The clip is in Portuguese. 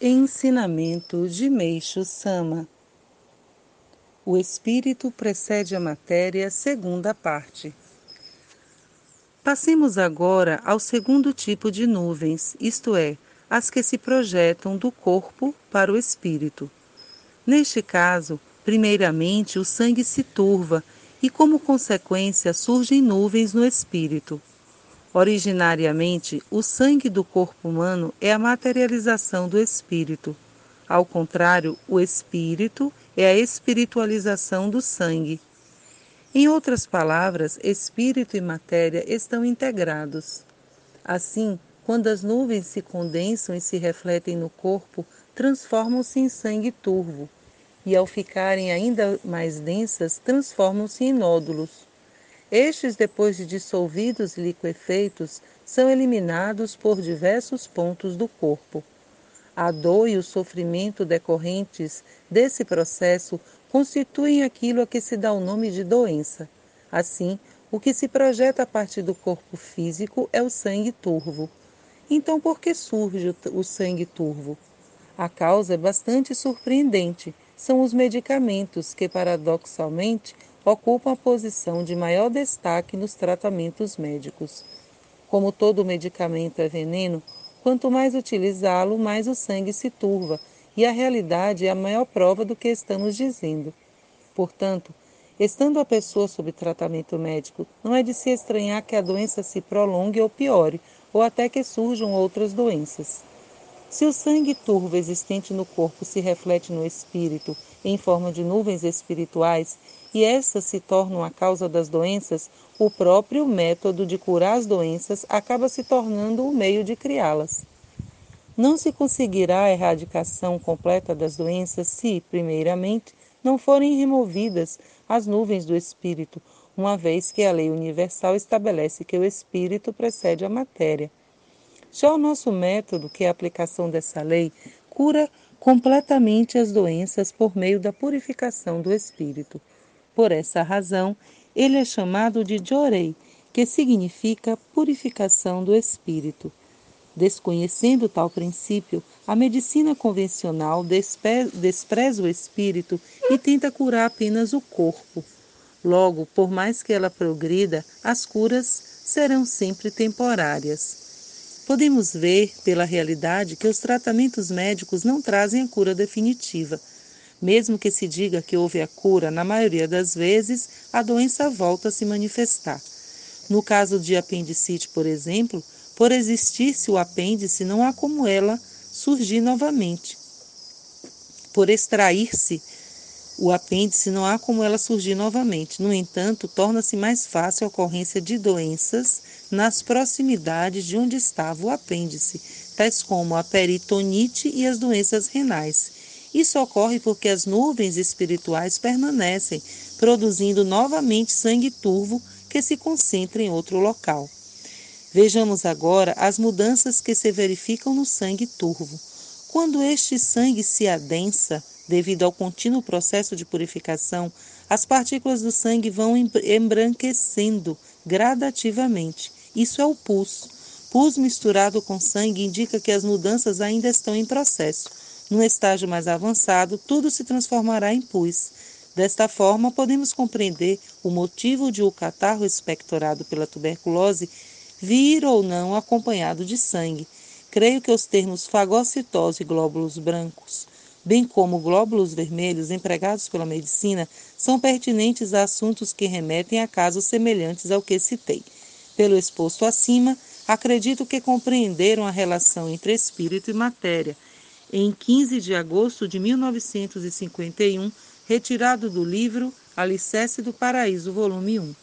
Ensinamento de Meixo Sama O espírito precede a matéria, segunda parte. Passemos agora ao segundo tipo de nuvens, isto é, as que se projetam do corpo para o espírito. Neste caso, primeiramente o sangue se turva e, como consequência, surgem nuvens no espírito. Originariamente, o sangue do corpo humano é a materialização do espírito. Ao contrário, o espírito é a espiritualização do sangue. Em outras palavras, espírito e matéria estão integrados. Assim, quando as nuvens se condensam e se refletem no corpo, transformam-se em sangue turvo, e ao ficarem ainda mais densas, transformam-se em nódulos. Estes, depois de dissolvidos e liquefeitos, são eliminados por diversos pontos do corpo. A dor e o sofrimento decorrentes desse processo constituem aquilo a que se dá o nome de doença. Assim, o que se projeta a partir do corpo físico é o sangue turvo. Então, por que surge o sangue turvo? A causa é bastante surpreendente. São os medicamentos que, paradoxalmente, ocupam a posição de maior destaque nos tratamentos médicos. Como todo medicamento é veneno, quanto mais utilizá-lo, mais o sangue se turva, e a realidade é a maior prova do que estamos dizendo. Portanto, estando a pessoa sob tratamento médico, não é de se estranhar que a doença se prolongue ou piore, ou até que surjam outras doenças. Se o sangue turvo existente no corpo se reflete no espírito em forma de nuvens espirituais, e essas se tornam a causa das doenças, o próprio método de curar as doenças acaba se tornando o meio de criá-las. Não se conseguirá a erradicação completa das doenças se, primeiramente, não forem removidas as nuvens do espírito, uma vez que a lei universal estabelece que o espírito precede a matéria. Já o nosso método, que é a aplicação dessa lei, cura completamente as doenças por meio da purificação do espírito. Por essa razão, ele é chamado de Jorei, que significa purificação do espírito. Desconhecendo tal princípio, a medicina convencional despreza o espírito e tenta curar apenas o corpo. Logo, por mais que ela progrida, as curas serão sempre temporárias. Podemos ver pela realidade que os tratamentos médicos não trazem a cura definitiva mesmo que se diga que houve a cura, na maioria das vezes a doença volta a se manifestar. No caso de apendicite, por exemplo, por existir-se o apêndice, não há como ela surgir novamente. Por extrair-se o apêndice, não há como ela surgir novamente. No entanto, torna-se mais fácil a ocorrência de doenças nas proximidades de onde estava o apêndice, tais como a peritonite e as doenças renais. Isso ocorre porque as nuvens espirituais permanecem, produzindo novamente sangue turvo que se concentra em outro local. Vejamos agora as mudanças que se verificam no sangue turvo. Quando este sangue se adensa, devido ao contínuo processo de purificação, as partículas do sangue vão embranquecendo gradativamente. Isso é o pus. Pus misturado com sangue indica que as mudanças ainda estão em processo. Num estágio mais avançado, tudo se transformará em pus. Desta forma, podemos compreender o motivo de o catarro expectorado pela tuberculose vir ou não acompanhado de sangue. Creio que os termos fagocitose e glóbulos brancos, bem como glóbulos vermelhos empregados pela medicina, são pertinentes a assuntos que remetem a casos semelhantes ao que citei. Pelo exposto acima, acredito que compreenderam a relação entre espírito e matéria em 15 de agosto de 1951, retirado do livro Alicerce do Paraíso, volume 1.